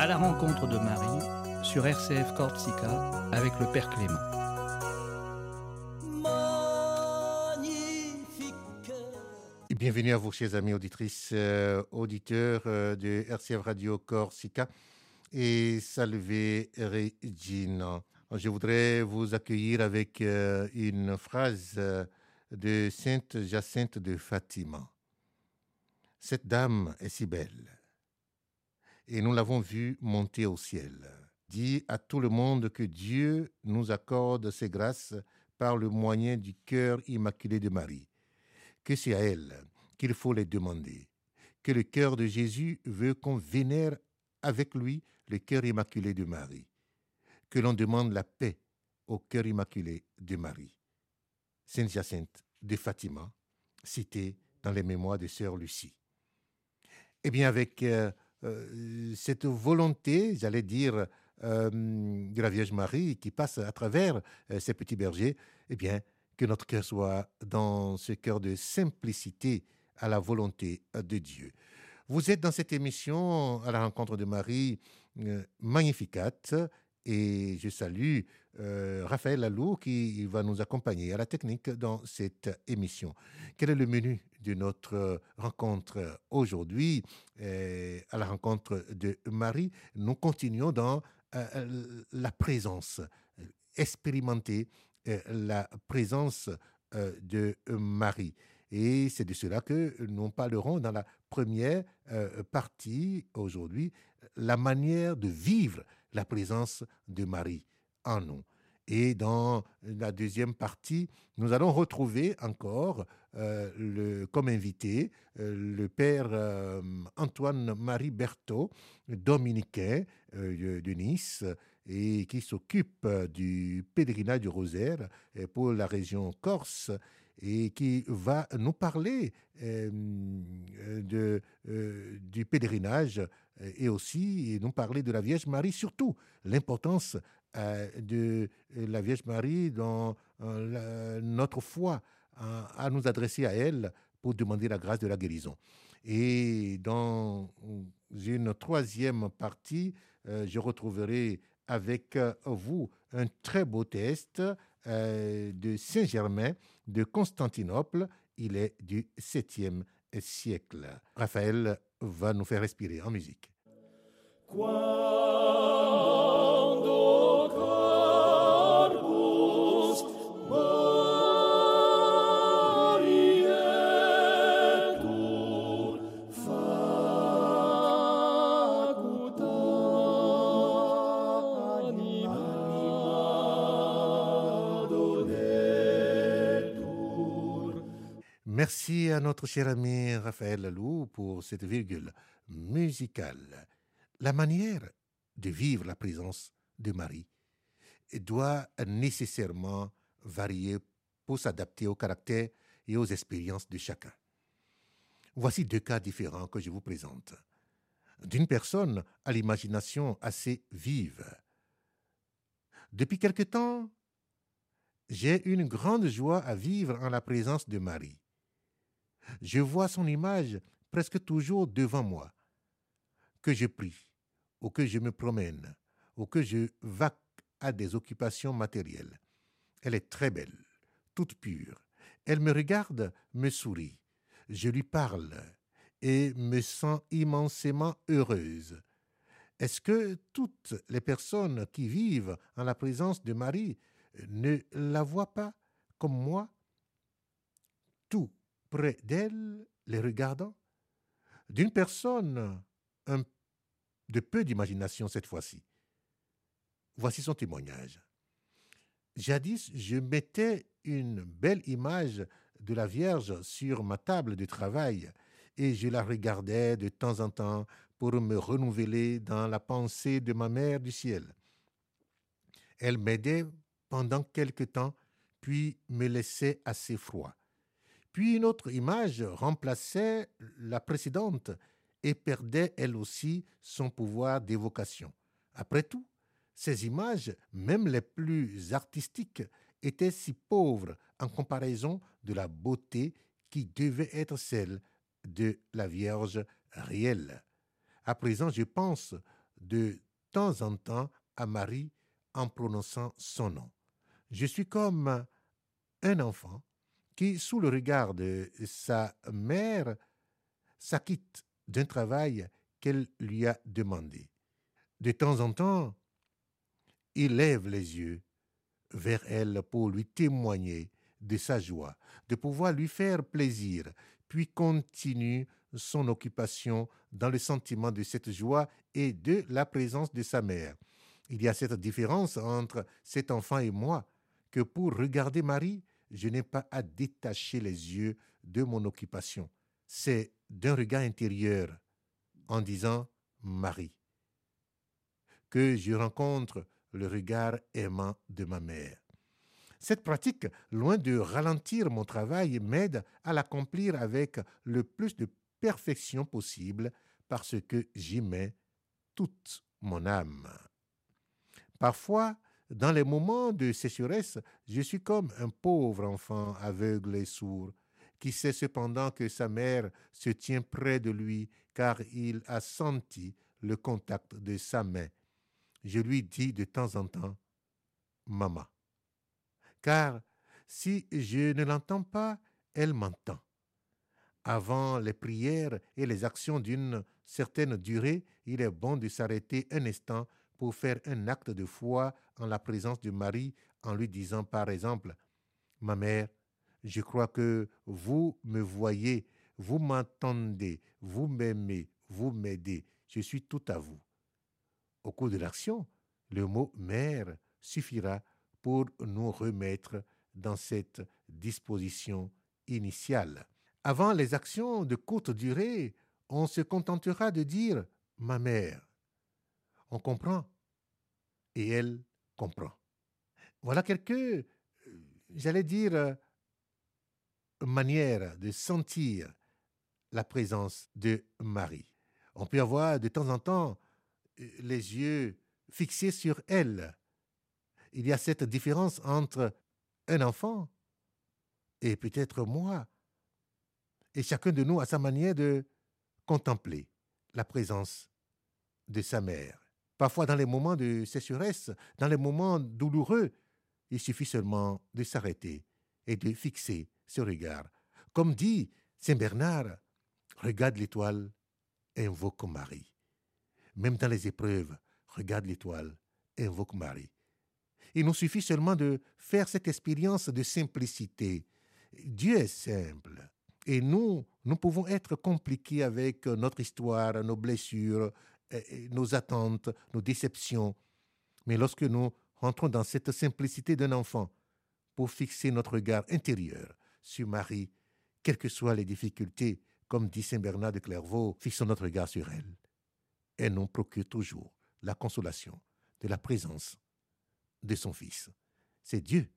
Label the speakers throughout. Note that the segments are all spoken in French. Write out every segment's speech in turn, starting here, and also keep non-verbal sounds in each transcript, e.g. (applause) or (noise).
Speaker 1: À la rencontre de Marie sur RCF Corsica avec le Père Clément.
Speaker 2: bienvenue à vous, chers amis auditrices, euh, auditeurs euh, de RCF Radio Corsica et Salve Regina. Je voudrais vous accueillir avec euh, une phrase de Sainte Jacinthe de Fatima. Cette dame est si belle et nous l'avons vue monter au ciel. Dit à tout le monde que Dieu nous accorde ses grâces par le moyen du cœur immaculé de Marie, que c'est à elle qu'il faut les demander, que le cœur de Jésus veut qu'on vénère avec lui le cœur immaculé de Marie, que l'on demande la paix au cœur immaculé de Marie. Sainte Jacinthe de Fatima, citée dans les mémoires de Sœur Lucie. Eh bien, avec euh, euh, cette volonté, j'allais dire, euh, de la Vierge Marie qui passe à travers ces petits bergers, eh bien, que notre cœur soit dans ce cœur de simplicité à la volonté de Dieu. Vous êtes dans cette émission à la rencontre de Marie Magnificat et je salue euh, Raphaël Lalou qui va nous accompagner à la technique dans cette émission. Quel est le menu de notre rencontre aujourd'hui euh, à la rencontre de Marie Nous continuons dans euh, la présence, expérimenter la présence de Marie. Et c'est de cela que nous parlerons dans la première partie aujourd'hui, la manière de vivre la présence de Marie en nous. Et dans la deuxième partie, nous allons retrouver encore euh, comme invité euh, le père euh, Antoine-Marie Berthaud, dominicain de Nice, et qui s'occupe du pèlerinage du rosaire pour la région Corse et qui va nous parler du pèlerinage et aussi nous parler de la Vierge Marie, surtout l'importance de la Vierge Marie dans euh, notre foi à, nous adresser à elle pour demander la grâce de la guérison. Et dans une troisième partie, euh, je retrouverai avec vous un très beau test de Saint-Germain de Constantinople. Il est du 7e siècle. Raphaël va nous faire respirer en musique. Merci à notre cher ami Raphaël Lalou pour cette virgule musicale. La manière de vivre la présence de Marie doit nécessairement varier pour s'adapter au caractère et aux expériences de chacun. Voici deux cas différents que je vous présente. D'une personne à l'imagination assez vive. Depuis quelque temps, j'ai une grande joie à vivre en la présence de Marie. Je vois son image presque toujours devant moi. Que je prie, ou que je me promène, ou que je vaque à des occupations matérielles. Elle est très belle, toute pure. Elle me regarde, me sourit. Je lui parle et me sens immensément heureuse. Est-ce que toutes les personnes qui vivent en la présence de Marie ne la voient pas comme moi? Tout près d'elle, les regardant D'une personne un, de peu d'imagination cette fois-ci. Voici son témoignage. Jadis, je mettais une belle image de la Vierge sur ma table de travail et je la regardais de temps en temps pour me renouveler dans la pensée de ma mère du ciel. Elle m'aidait pendant quelque temps, puis me laissait assez froid. Puis une autre image remplaçait la précédente et perdait elle aussi son pouvoir d'évocation. Après tout, ces images, même les plus artistiques, étaient si pauvres en comparaison de la beauté qui devait être celle de la Vierge réelle. À présent, je pense de temps en temps à Marie en prononçant son nom. Je suis comme un enfant qui, sous le regard de sa mère, s'acquitte d'un travail qu'elle lui a demandé. De temps en temps, il lève les yeux vers elle pour lui témoigner de sa joie, de pouvoir lui faire plaisir, puis continue son occupation dans le sentiment de cette joie et de la présence de sa mère. Il y a cette différence entre cet enfant et moi, que pour regarder Marie, je n'ai pas à détacher les yeux de mon occupation. C'est d'un regard intérieur, en disant Marie, que je rencontre le regard aimant de ma mère. Cette pratique, loin de ralentir mon travail, m'aide à l'accomplir avec le plus de perfection possible parce que j'y mets toute mon âme. Parfois, dans les moments de sécheresse, je suis comme un pauvre enfant aveugle et sourd, qui sait cependant que sa mère se tient près de lui, car il a senti le contact de sa main. Je lui dis de temps en temps, Maman. Car si je ne l'entends pas, elle m'entend. Avant les prières et les actions d'une certaine durée, il est bon de s'arrêter un instant pour faire un acte de foi en la présence de Marie en lui disant par exemple, Ma mère, je crois que vous me voyez, vous m'entendez, vous m'aimez, vous m'aidez, je suis tout à vous. Au cours de l'action, le mot mère suffira pour nous remettre dans cette disposition initiale. Avant les actions de courte durée, on se contentera de dire ma mère. On comprend et elle comprend. Voilà quelques, j'allais dire, manières de sentir la présence de Marie. On peut avoir de temps en temps les yeux fixés sur elle. Il y a cette différence entre un enfant et peut-être moi. Et chacun de nous a sa manière de contempler la présence de sa mère. Parfois, dans les moments de sécheresse, dans les moments douloureux, il suffit seulement de s'arrêter et de fixer ce regard. Comme dit Saint Bernard, regarde l'étoile, invoque Marie. Même dans les épreuves, regarde l'étoile, invoque Marie. Il nous suffit seulement de faire cette expérience de simplicité. Dieu est simple. Et nous, nous pouvons être compliqués avec notre histoire, nos blessures, nos attentes, nos déceptions. Mais lorsque nous rentrons dans cette simplicité d'un enfant pour fixer notre regard intérieur sur Marie, quelles que soient les difficultés, comme dit Saint Bernard de Clairvaux, fixons notre regard sur elle. Elle nous procure toujours la consolation de la présence de son Fils. C'est Dieu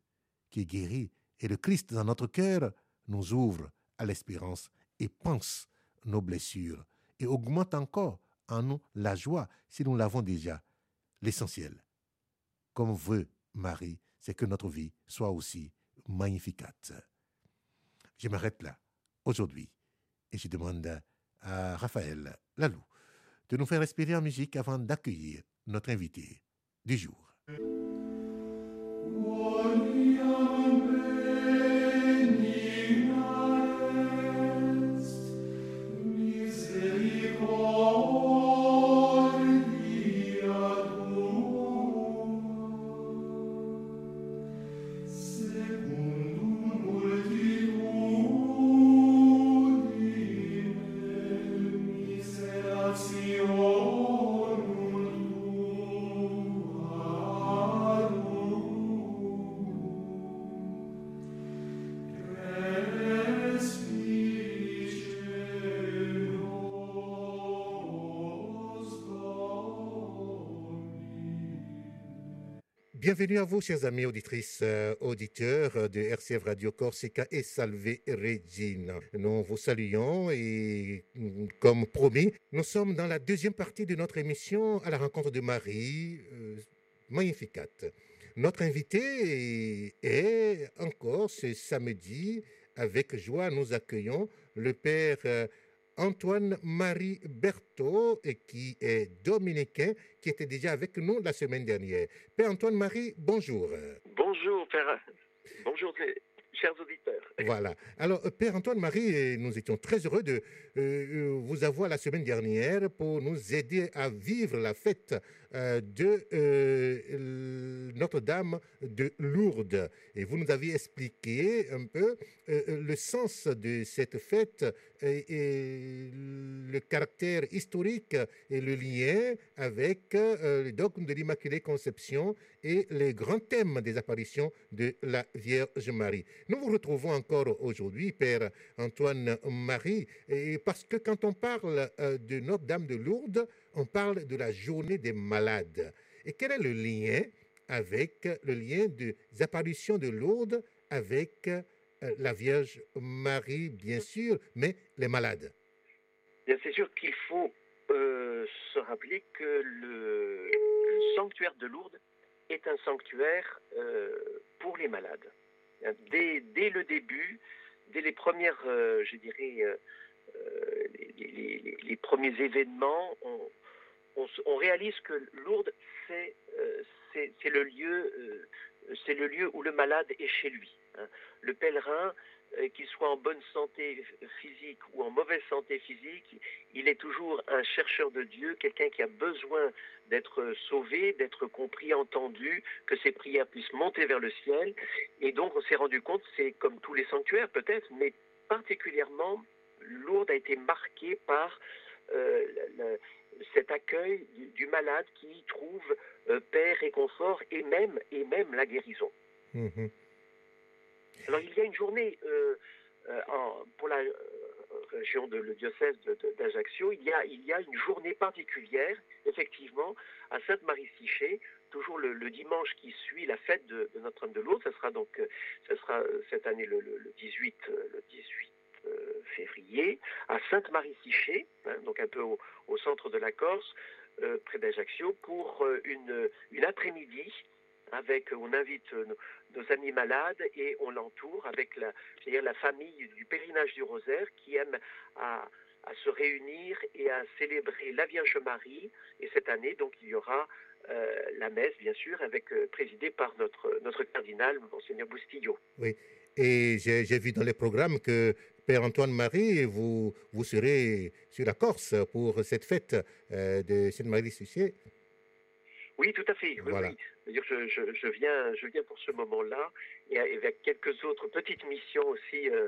Speaker 2: qui guérit et le Christ dans notre cœur nous ouvre à l'espérance et pense nos blessures et augmente encore en nous la joie si nous l'avons déjà. L'essentiel, comme veut Marie, c'est que notre vie soit aussi magnificate. Je m'arrête là aujourd'hui et je demande à Raphaël Lalou de nous faire respirer en musique avant d'accueillir notre invité du jour. Bienvenue à vous, chers amis auditrices, euh, auditeurs de RCF Radio Corsica et Salve Regina. Nous vous saluons et, mm, comme promis, nous sommes dans la deuxième partie de notre émission à la rencontre de Marie, euh, Magnificat. Notre invité est encore ce samedi, avec joie, nous accueillons le Père euh, Antoine-Marie Berthaud, qui est dominicain, qui était déjà avec nous la semaine dernière. Père Antoine-Marie, bonjour.
Speaker 3: Bonjour, Père. Bonjour, chers auditeurs.
Speaker 2: Voilà. Alors, Père Antoine-Marie, nous étions très heureux de euh, vous avoir la semaine dernière pour nous aider à vivre la fête euh, de euh, Notre-Dame de Lourdes. Et vous nous aviez expliqué un peu le sens de cette fête et, le caractère historique et le lien avec le dogme de l'Immaculée Conception et les grands thèmes des apparitions de la Vierge Marie. Nous vous retrouvons encore aujourd'hui, Père Antoine-Marie, parce que quand on parle de Notre-Dame de Lourdes, on parle de la journée des malades. Et quel est le lien avec le lien des apparitions de Lourdes avec euh, la Vierge Marie, bien sûr, mais les malades?
Speaker 3: C'est sûr qu'il faut euh, se rappeler que le, sanctuaire de Lourdes est un sanctuaire euh, pour les malades. Dès, le début, dès les premières, je dirais, les, premiers événements, on, réalise que Lourdes, c'est euh, le, lieu, euh, c'est le lieu où le malade est chez lui. Hein. Le pèlerin, euh, qu'il soit en bonne santé physique ou en mauvaise santé physique, il est toujours un chercheur de Dieu, quelqu'un qui a besoin d'être sauvé, d'être compris, entendu, que ses prières puissent monter vers le ciel. Et donc on s'est rendu compte, c'est comme tous les sanctuaires peut-être, mais particulièrement, Lourdes a été marquée par cet accueil du, malade qui y trouve euh, paix, réconfort et même, et même la guérison. Mhm. Alors il y a une journée euh, euh, pour la région de le diocèse d'Ajaccio, il, y a, il y a une journée particulière, effectivement, à Sainte-Marie-Siché, toujours le, dimanche qui suit la fête de, Notre-Dame de Lourdes. Ce sera donc, ce sera cette année le, le 18, le 18 euh, février à Sainte-Marie-Siché, hein, donc un peu au, centre de la Corse, euh, près d'Ajaccio, pour euh, une, une après-midi avec, on invite nos, amis malades et on l'entoure avec la, la famille du pèlerinage du rosaire qui aime à, se réunir et à célébrer la Vierge Marie. Et cette année, donc, il y aura la messe, bien sûr, avec présidée par notre, notre cardinal, Monseigneur Boustillot.
Speaker 2: Oui, et j'ai vu dans les programmes que Père Antoine-Marie, vous, vous serez sur la Corse pour cette fête euh, de Sainte-Marie-Sucier.
Speaker 3: Oui, tout à fait. Voilà. Je, viens, pour ce moment-là et avec quelques autres petites missions aussi euh,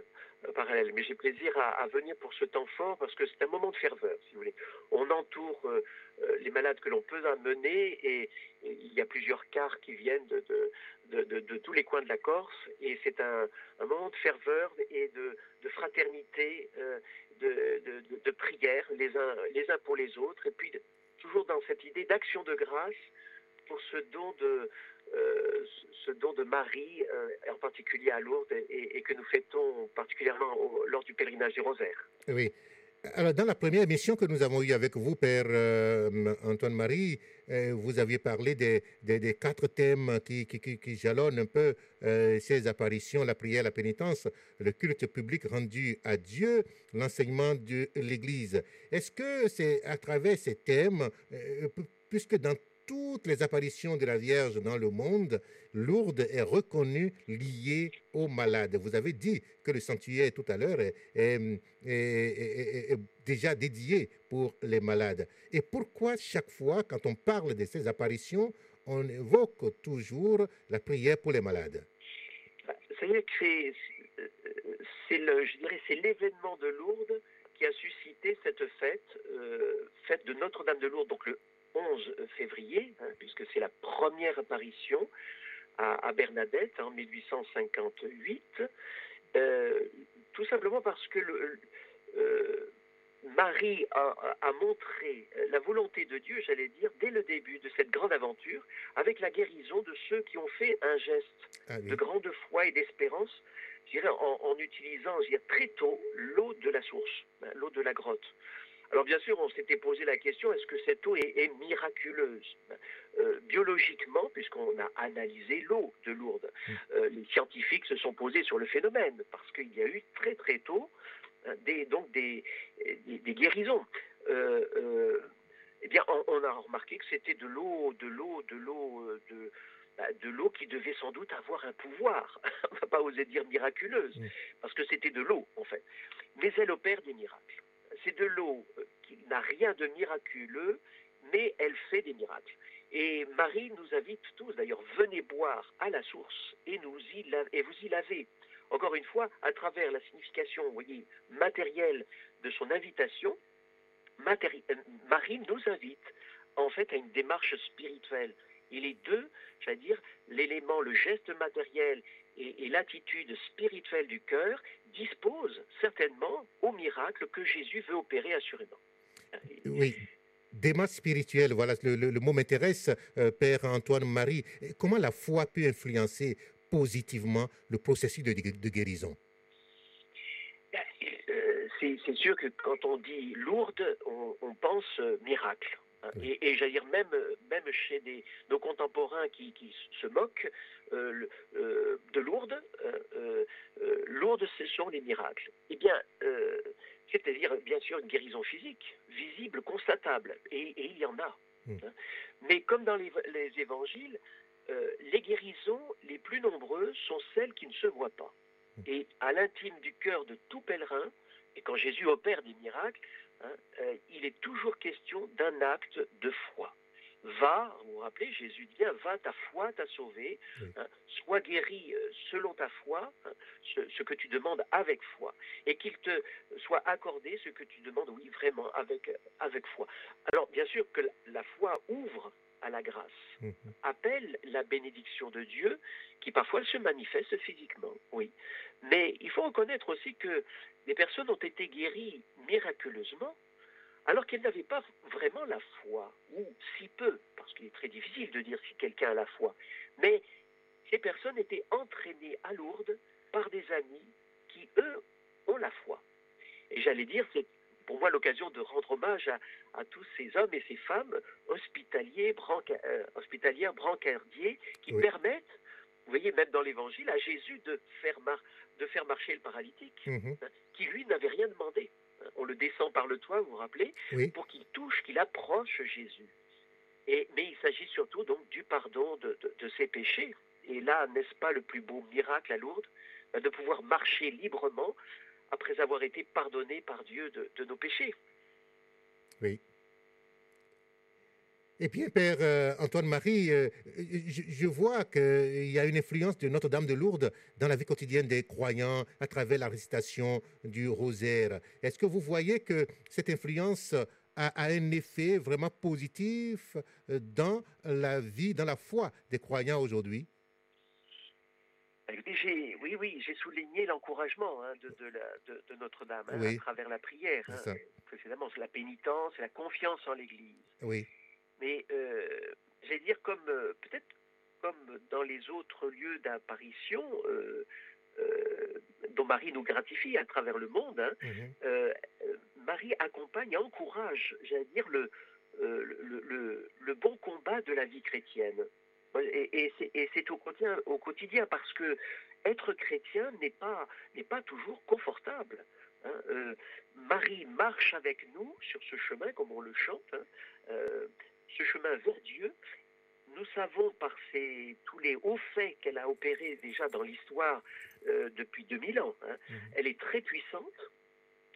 Speaker 3: parallèles. Mais j'ai plaisir à, venir pour ce temps fort parce que c'est un moment de ferveur. On entoure euh, les malades que l'on peut amener et, il y a plusieurs cars qui viennent de, tous les coins de la Corse et c'est un, moment de ferveur et de, fraternité, euh, de, prière les uns, les uns pour les autres et puis toujours dans cette idée d'action de grâce pour ce don de, euh, ce don de Marie, euh, en particulier à Lourdes, et, que nous fêtons particulièrement lors du pèlerinage du Rosaire.
Speaker 2: Oui. Alors, dans la première émission que nous avons eue avec vous, Père euh, Antoine-Marie, vous aviez parlé des, quatre thèmes qui, jalonnent un peu ces apparitions, la prière, la pénitence, le culte public rendu à Dieu, l'enseignement de l'Église. Est-ce que c'est à travers ces thèmes, puisque dans toutes les apparitions de la Vierge dans le monde, Lourdes est reconnue liée aux malades. Vous avez dit que le sanctuaire tout à l'heure est, déjà dédié pour les malades. Et pourquoi chaque fois, quand on parle de ces apparitions, on évoque toujours la prière pour les malades?
Speaker 3: C'est, je dirais, c'est l'événement de Lourdes qui a suscité cette fête, euh, fête de Notre-Dame de Lourdes, donc le 11 février, hein, puisque c'est la première apparition à, Bernadette en 1858, euh, tout simplement parce que le, euh, Marie a, montré la volonté de Dieu, j'allais dire, dès le début de cette grande aventure, avec la guérison de ceux qui ont fait un geste ah de grande foi et d'espérance, en, en, utilisant très tôt l'eau de la source, hein, l'eau de la grotte. Alors bien sûr, on s'était posé la question, est-ce que cette eau est, miraculeuse? Euh, Biologiquement, puisqu'on a analysé l'eau de Lourdes, euh, les scientifiques se sont posés sur le phénomène, parce qu'il y a eu très très tôt hein, des, donc des, des, guérisons. eh bien, on, a remarqué que c'était de l'eau, de l'eau, de l'eau, de, bah, de l'eau qui devait sans doute avoir un pouvoir. (laughs) on va pas oser dire miraculeuse, parce que c'était de l'eau en fait. Mais elle opère des miracles. C'est de l'eau qui n'a rien de miraculeux, mais elle fait des miracles. Et Marie nous invite tous, d'ailleurs, venez boire à la source et, nous y et vous y lavez. Encore une fois, à travers la signification, voyez, matérielle de son invitation, euh, Marie nous invite en fait à une démarche spirituelle. Et les deux, j'allais dire, l'élément, le geste matériel et, et l'attitude spirituelle du cœur disposent certainement au miracle que Jésus veut opérer assurément.
Speaker 2: Oui, démarche spirituelle, voilà, le, mot m'intéresse, euh, Père Antoine-Marie. Comment la foi peut influencer positivement le processus de, guérison?
Speaker 3: Ben, euh, C'est sûr que quand on dit lourde, on, pense euh, miracle. Et, j'allais dire, même, même chez des, nos contemporains qui, se moquent de Lourdes, Lourdes, ce sont les miracles. Eh bien, c'est-à-dire bien sûr une guérison physique, visible, constatable, et, il y en a. Hmm. Hein. Mais comme dans les, évangiles, euh, les guérisons les plus nombreuses sont celles qui ne se voient pas. Hmm. Et à l'intime du cœur de tout pèlerin, et quand Jésus opère des miracles, hein, euh, il est toujours question d'un acte de foi va, vous vous rappelez, Jésus dit bien, va, ta foi t'a sauvé, hein, sois guéri euh, selon ta foi, hein, ce, que tu demandes avec foi, et qu'il te soit accordé ce que tu demandes, oui, vraiment, avec, avec foi. Alors, bien sûr que la, foi ouvre à la grâce, mhm. appelle la bénédiction de Dieu, qui parfois se manifeste physiquement, oui. Mais il faut reconnaître aussi que les personnes ont été guéries miraculeusement, alors qu'elle n'avait pas vraiment la foi, ou si peu, parce qu'il est très difficile de dire si quelqu'un a la foi, mais ces personnes étaient entraînées à Lourdes par des amis qui, eux, ont la foi. Et j'allais dire, c'est pour moi l'occasion de rendre hommage à, tous ces hommes et ces femmes hospitaliers, branca, euh, hospitalières brancardiers qui permettent, vous voyez, même dans l'Évangile, à Jésus de faire, de faire marcher le paralytique, mhm. hein, qui lui n'avait rien demandé on le descend par le toit, vous vous rappelez, pour qu'il touche, qu'il approche Jésus. Et, mais il s'agit surtout donc du pardon de, ses péchés. Et là, n'est-ce pas le plus beau miracle à Lourdes ben, De pouvoir marcher librement après avoir été pardonné par Dieu de nos péchés.
Speaker 2: Oui. Et puis, Père euh, Antoine-Marie, euh, je, vois qu'il y a une influence de Notre-Dame de Lourdes dans la vie quotidienne des croyants à travers la récitation du rosaire. Est-ce que vous voyez que cette influence a, un effet vraiment positif euh, dans la vie, dans la foi des croyants aujourd'hui?
Speaker 3: Oui, oui, j'ai souligné l'encouragement hein, de, Notre-Dame hein, à travers la prière. Hein, précédemment, c'est la pénitence, c'est la confiance en l'Église.
Speaker 2: Oui.
Speaker 3: Mais euh, j'allais dire comme euh, peut-être comme dans les autres lieux d'apparition euh, dont Marie nous gratifie à travers le monde, mhm. Marie accompagne et encourage, j'allais dire, le, le, le, bon combat de la vie chrétienne. Et, et c'est au quotidien, au quotidien parce que être chrétien n'est pas, n'est pas toujours confortable. Hein. Marie marche avec nous sur ce chemin, comme on le chante. Hein ce chemin vers Dieu, nous savons par tous les hauts faits qu'elle a opérés déjà dans l'histoire euh, depuis 2000 ans, hein, mhm. elle est très puissante,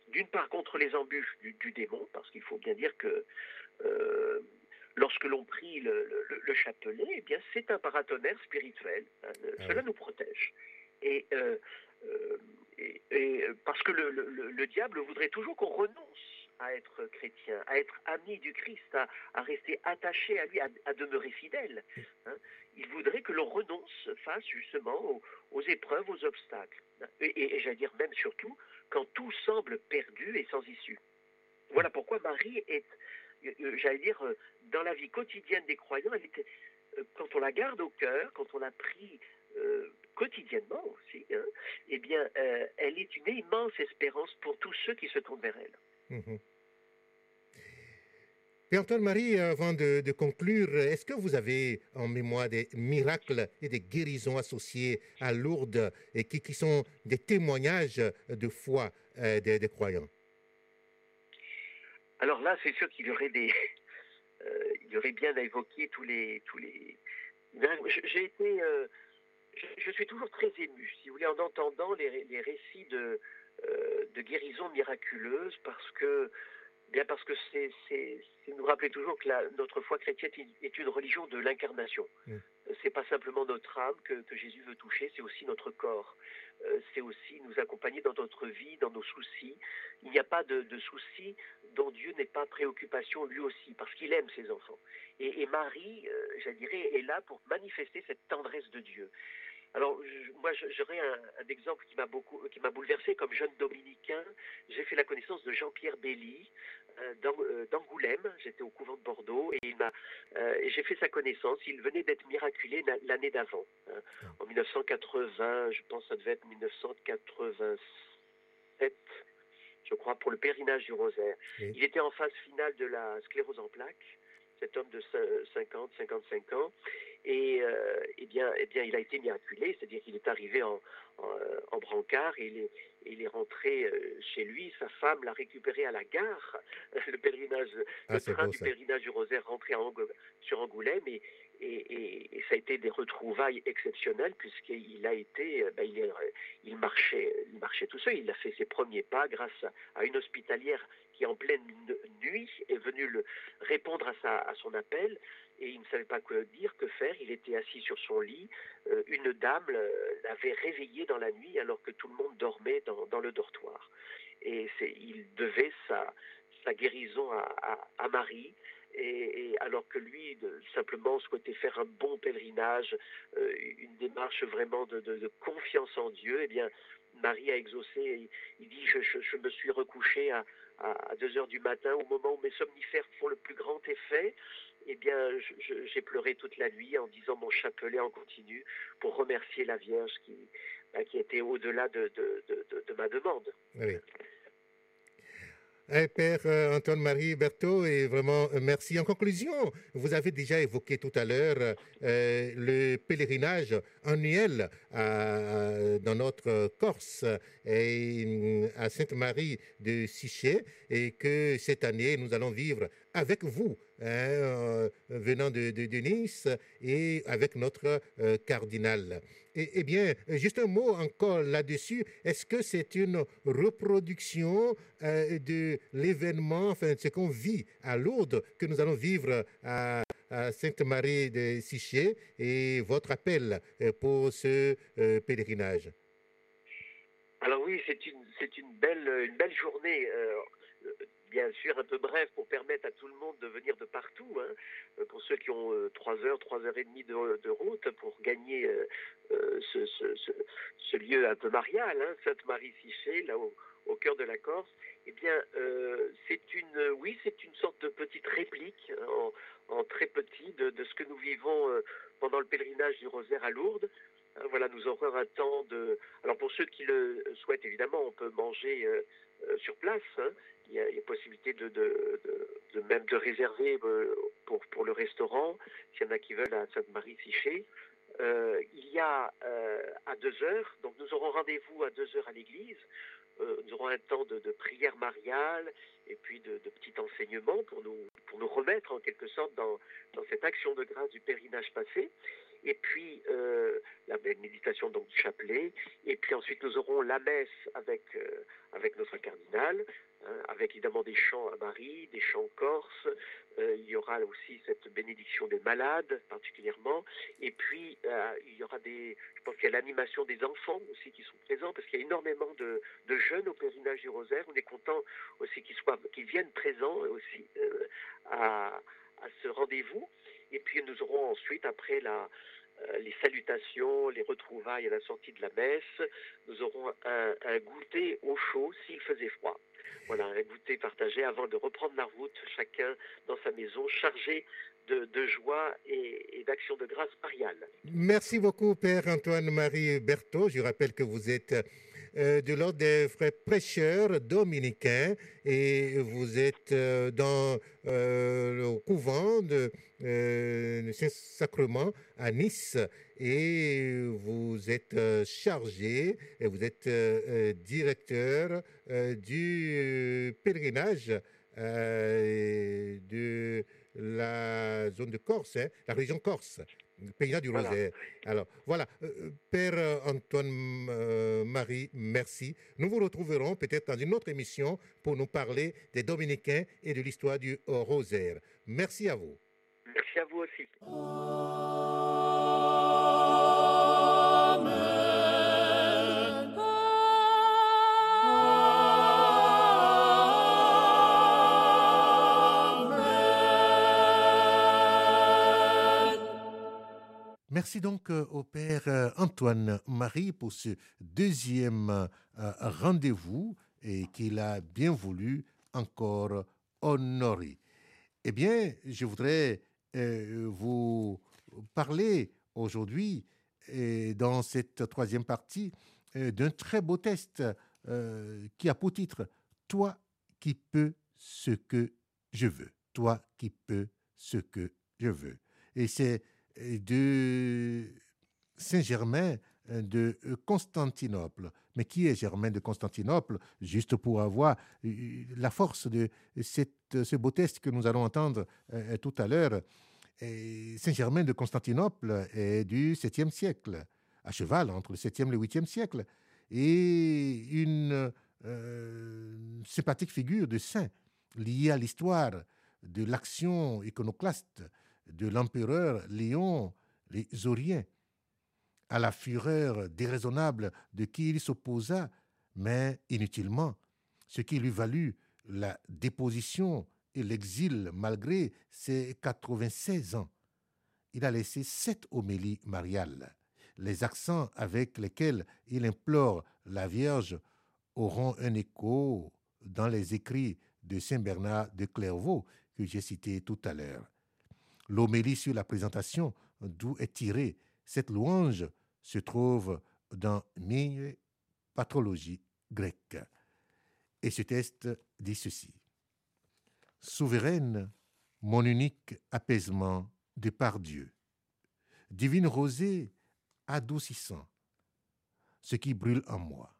Speaker 3: d'une part contre les embûches du, démon, parce qu'il faut bien dire que euh, lorsque l'on prie le, chapelet, eh bien c'est un paratonnerre spirituel, hein, ah cela nous protège. Et, euh, et, parce que le diable voudrait toujours qu'on renonce à être chrétien, à être ami du Christ, à, rester attaché à lui, à, demeurer fidèle. Hein. Il voudrait que l'on renonce face justement aux, épreuves, aux obstacles. Et, j'allais dire même surtout quand tout semble perdu et sans issue. Voilà pourquoi Marie est, euh, j'allais dire, euh, dans la vie quotidienne des croyants, euh, quand on la garde au cœur, quand on la prie quotidiennement aussi, hein, eh bien, elle est une immense espérance pour tous ceux qui se tournent vers elle. Mhm.
Speaker 2: Père Antoine-Marie, avant de, conclure, est-ce que vous avez en mémoire des miracles et des guérisons associés à Lourdes et qui, sont des témoignages de foi euh, des, croyants?
Speaker 3: Alors là, c'est sûr qu'il y aurait des, (laughs) euh, il y aurait bien à évoquer tous les. J'ai été, euh, je, suis toujours très ému, si vous voulez, en entendant les, récits de, de guérisons miraculeuses, parce que Bien parce que c'est nous rappeler toujours que notre foi chrétienne est une religion de l'incarnation. Ce mm. C'est pas simplement notre âme que, Jésus veut toucher, c'est aussi notre corps. Euh, c'est aussi nous accompagner dans notre vie, dans nos soucis. Il n'y a pas de, soucis dont Dieu n'est pas préoccupation lui aussi, parce qu'il aime ses enfants. Et, Marie, euh, je dirais, est là pour manifester cette tendresse de Dieu. Alors, moi, j'aurais un, exemple qui m'a beaucoup, qui m'a bouleversé comme jeune dominicain. J'ai fait la connaissance de Jean-Pierre euh, d'Angoulême. J'étais au couvent de Bordeaux et il m'a, euh, j'ai fait sa connaissance. Il venait d'être miraculé l'année d'avant, hein. en 1980. Je pense que ça devait être 1987 je crois, pour le pèlerinage du rosaire. Il était en phase finale de la sclérose en plaques, cet homme de 50, 55 ans. Et euh, eh bien, eh bien, il a été miraculé, c'est-à-dire qu'il est arrivé en, en, brancard et il est, il est rentré euh, chez lui. Sa femme l'a récupéré à la gare, (laughs) le pèlerinage, ah, le train du pèlerinage du Rosaire rentré sur Angoulême et, et, et, ça a été des retrouvailles exceptionnelles puisqu'il a été, euh, ben, il, est, il, marchait, il marchait tout seul. Il a fait ses premiers pas grâce à, une hospitalière qui en pleine nuit est venue le, répondre à, sa, à son appel et il ne savait pas quoi dire, que faire. Il était assis sur son lit. Euh, une dame l'avait réveillé dans la nuit alors que tout le monde dormait dans, le dortoir. Et il devait sa, guérison à, Marie. Et, alors que lui simplement souhaitait faire un bon pèlerinage, euh, une démarche vraiment de, confiance en Dieu, eh bien Marie a exaucé. Il, dit je, me suis recouché à, à 2 heures du matin au moment où mes somnifères font le plus grand effet eh bien, j'ai pleuré toute la nuit en disant mon chapelet en continu pour remercier la Vierge qui, bah, était au-delà de, ma demande. Oui.
Speaker 2: Eh, Père euh, Antoine-Marie Berthaud, et vraiment euh, merci. En conclusion, vous avez déjà évoqué tout à l'heure euh, le pèlerinage annuel dans notre Corse et à Sainte-Marie de Sichet et que cette année, nous allons vivre avec vous, hein, venant de, Nice et avec notre cardinal. Eh, bien, juste un mot encore là-dessus. Est-ce que c'est une reproduction euh, de l'événement, enfin, de ce qu'on vit à Lourdes, que nous allons vivre à, Sainte-Marie de Siché et votre appel euh, pour ce euh, pèlerinage?
Speaker 3: Alors oui, c'est une belle journée bien sûr un peu bref pour permettre à tout le monde de venir de partout. Hein. Euh, pour ceux qui ont euh, trois heures, trois heures et demie de, route pour gagner euh, ce, lieu un peu marial, hein, Sainte-Marie-Siché, là au, cœur de la Corse. Eh bien, c'est une, oui, c'est une sorte de petite réplique hein, en, très petit de, ce que nous vivons pendant le pèlerinage du Rosaire à Lourdes. Voilà, nous aurons un temps de. Alors pour ceux qui le souhaitent, évidemment, on peut manger sur place il y, a, possibilité de, même de réserver euh, pour, le restaurant, s'il y en a qui veulent à Sainte-Marie-Siché. Euh, il y a euh, à deux heures, donc nous aurons rendez-vous à deux heures à l'église. nous aurons un temps de, prière mariale et puis de, de petit enseignement pour nous, pour nous remettre en quelque sorte dans, dans cette action de grâce du pèlerinage passé et puis la méditation donc du chapelet, et puis ensuite nous aurons la messe avec, avec notre cardinal, Hein, avec évidemment des chants à Marie, des chants corses. Euh, il y aura aussi cette bénédiction des malades particulièrement. Et puis euh, il y aura des, je pense qu'il y a l'animation des enfants aussi qui sont présents parce qu'il y a énormément de, jeunes au pèlerinage du Rosaire. On est content aussi qu'ils soient, qu'ils viennent présents aussi euh, à, ce rendez-vous. Et puis nous aurons ensuite après la les salutations, les retrouvailles à la sortie de la messe. Nous aurons un, goûter au chaud s'il faisait froid. Voilà, un goûter partagé avant de reprendre la route, chacun dans sa maison, chargé de, joie et, d'action de grâce mariale.
Speaker 2: Merci beaucoup, Père Antoine-Marie Berthaud. Je rappelle que vous êtes de l'ordre des frères prêcheurs dominicains et vous êtes dans le couvent de, Saint-Sacrement à Nice et vous êtes chargé et vous êtes directeur du pèlerinage de la zone de Corse, hein, la région Corse, le pays du Rosaire. Alors voilà, euh, euh, Père euh, Antoine Marie, merci. Nous vous retrouverons peut-être dans une autre émission pour nous parler des Dominicains et de l'histoire du Rosaire. Merci à vous.
Speaker 3: Merci à vous aussi.
Speaker 2: Merci donc euh, au Père euh, Antoine Marie pour ce deuxième euh, rendez-vous et qu'il a bien voulu encore honorer. Eh bien, je voudrais vous parler aujourd'hui, dans cette troisième partie, d'un très beau test qui a pour titre Toi qui peux ce que je veux. Toi qui peux ce que je veux. Et c'est de Saint-Germain euh, de euh, Constantinople. Mais qui est Germain de Constantinople? Juste pour avoir euh, la force de ce beau test que nous allons entendre tout à l'heure. Saint-Germain de Constantinople est du 7e siècle, à cheval entre le 7e et le 8e siècle, et une sympathique figure de saint liée à l'histoire de l'action iconoclaste de l'empereur Léon les Oriens, à la fureur déraisonnable de qui il s'opposa, mais inutilement, ce qui lui valut la déposition et l'exil malgré ses 96 ans. Il a laissé sept homélies mariales. Les accents avec lesquels il implore la Vierge auront un écho dans les écrits de Saint Bernard de Clairvaux que j'ai cités tout à l'heure. L'homélie sur la présentation, d'où est tirée cette louange, se trouve dans mille patrologie grecque. Et ce texte dit ceci. Souveraine, mon unique apaisement de par Dieu. Divine rosée adoucissant ce qui brûle en moi.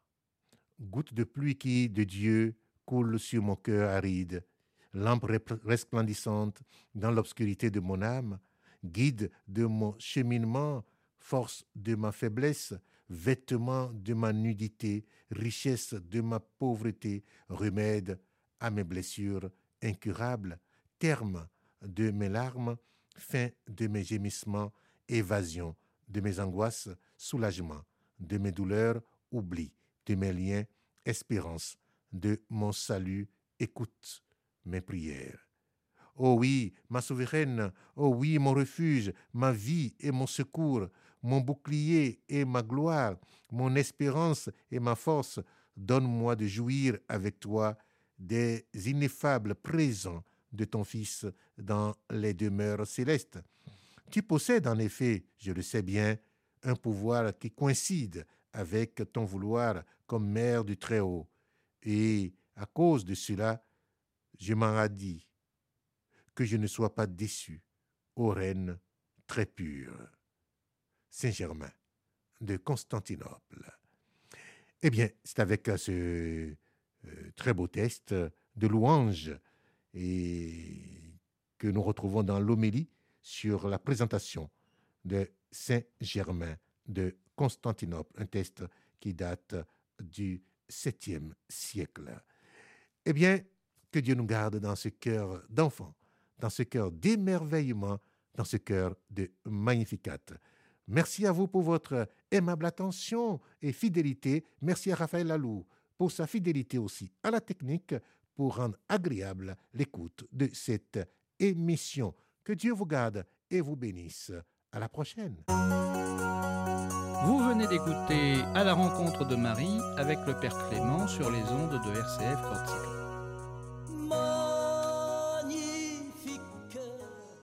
Speaker 2: Goutte de pluie qui, de Dieu, coule sur mon cœur aride lampe resplendissante dans l'obscurité de mon âme, guide de mon cheminement, force de ma faiblesse, vêtement de ma nudité, richesse de ma pauvreté, remède à mes blessures incurables, terme de mes larmes, fin de mes gémissements, évasion de mes angoisses, soulagement de mes douleurs, oubli de mes liens, espérance de mon salut, écoute mes prières. Oh oui, ma souveraine, oh oui, mon refuge, ma vie et mon secours, mon bouclier et ma gloire, mon espérance et ma force, donne-moi de jouir avec toi des ineffables présents de ton Fils dans les demeures célestes. Tu possèdes en effet, je le sais bien, un pouvoir qui coïncide avec ton vouloir comme mère du Très-Haut. Et à cause de cela, je m'en dit que je ne sois pas déçu, ô reine très pure. Saint-Germain de Constantinople. Eh bien, c'est avec ce euh, très beau texte de louange que nous retrouvons dans l'homélie sur la présentation de Saint-Germain de Constantinople, un texte qui date du 7e siècle. Eh bien, que Dieu nous garde dans ce cœur d'enfant, dans ce cœur d'émerveillement, dans ce cœur de magnificat. Merci à vous pour votre aimable attention et fidélité. Merci à Raphaël Lalou pour sa fidélité aussi à la technique pour rendre agréable l'écoute de cette émission. Que Dieu vous garde et vous bénisse. À la prochaine.
Speaker 1: Vous venez d'écouter À la rencontre de Marie avec le Père Clément sur les ondes de RCF Corsica.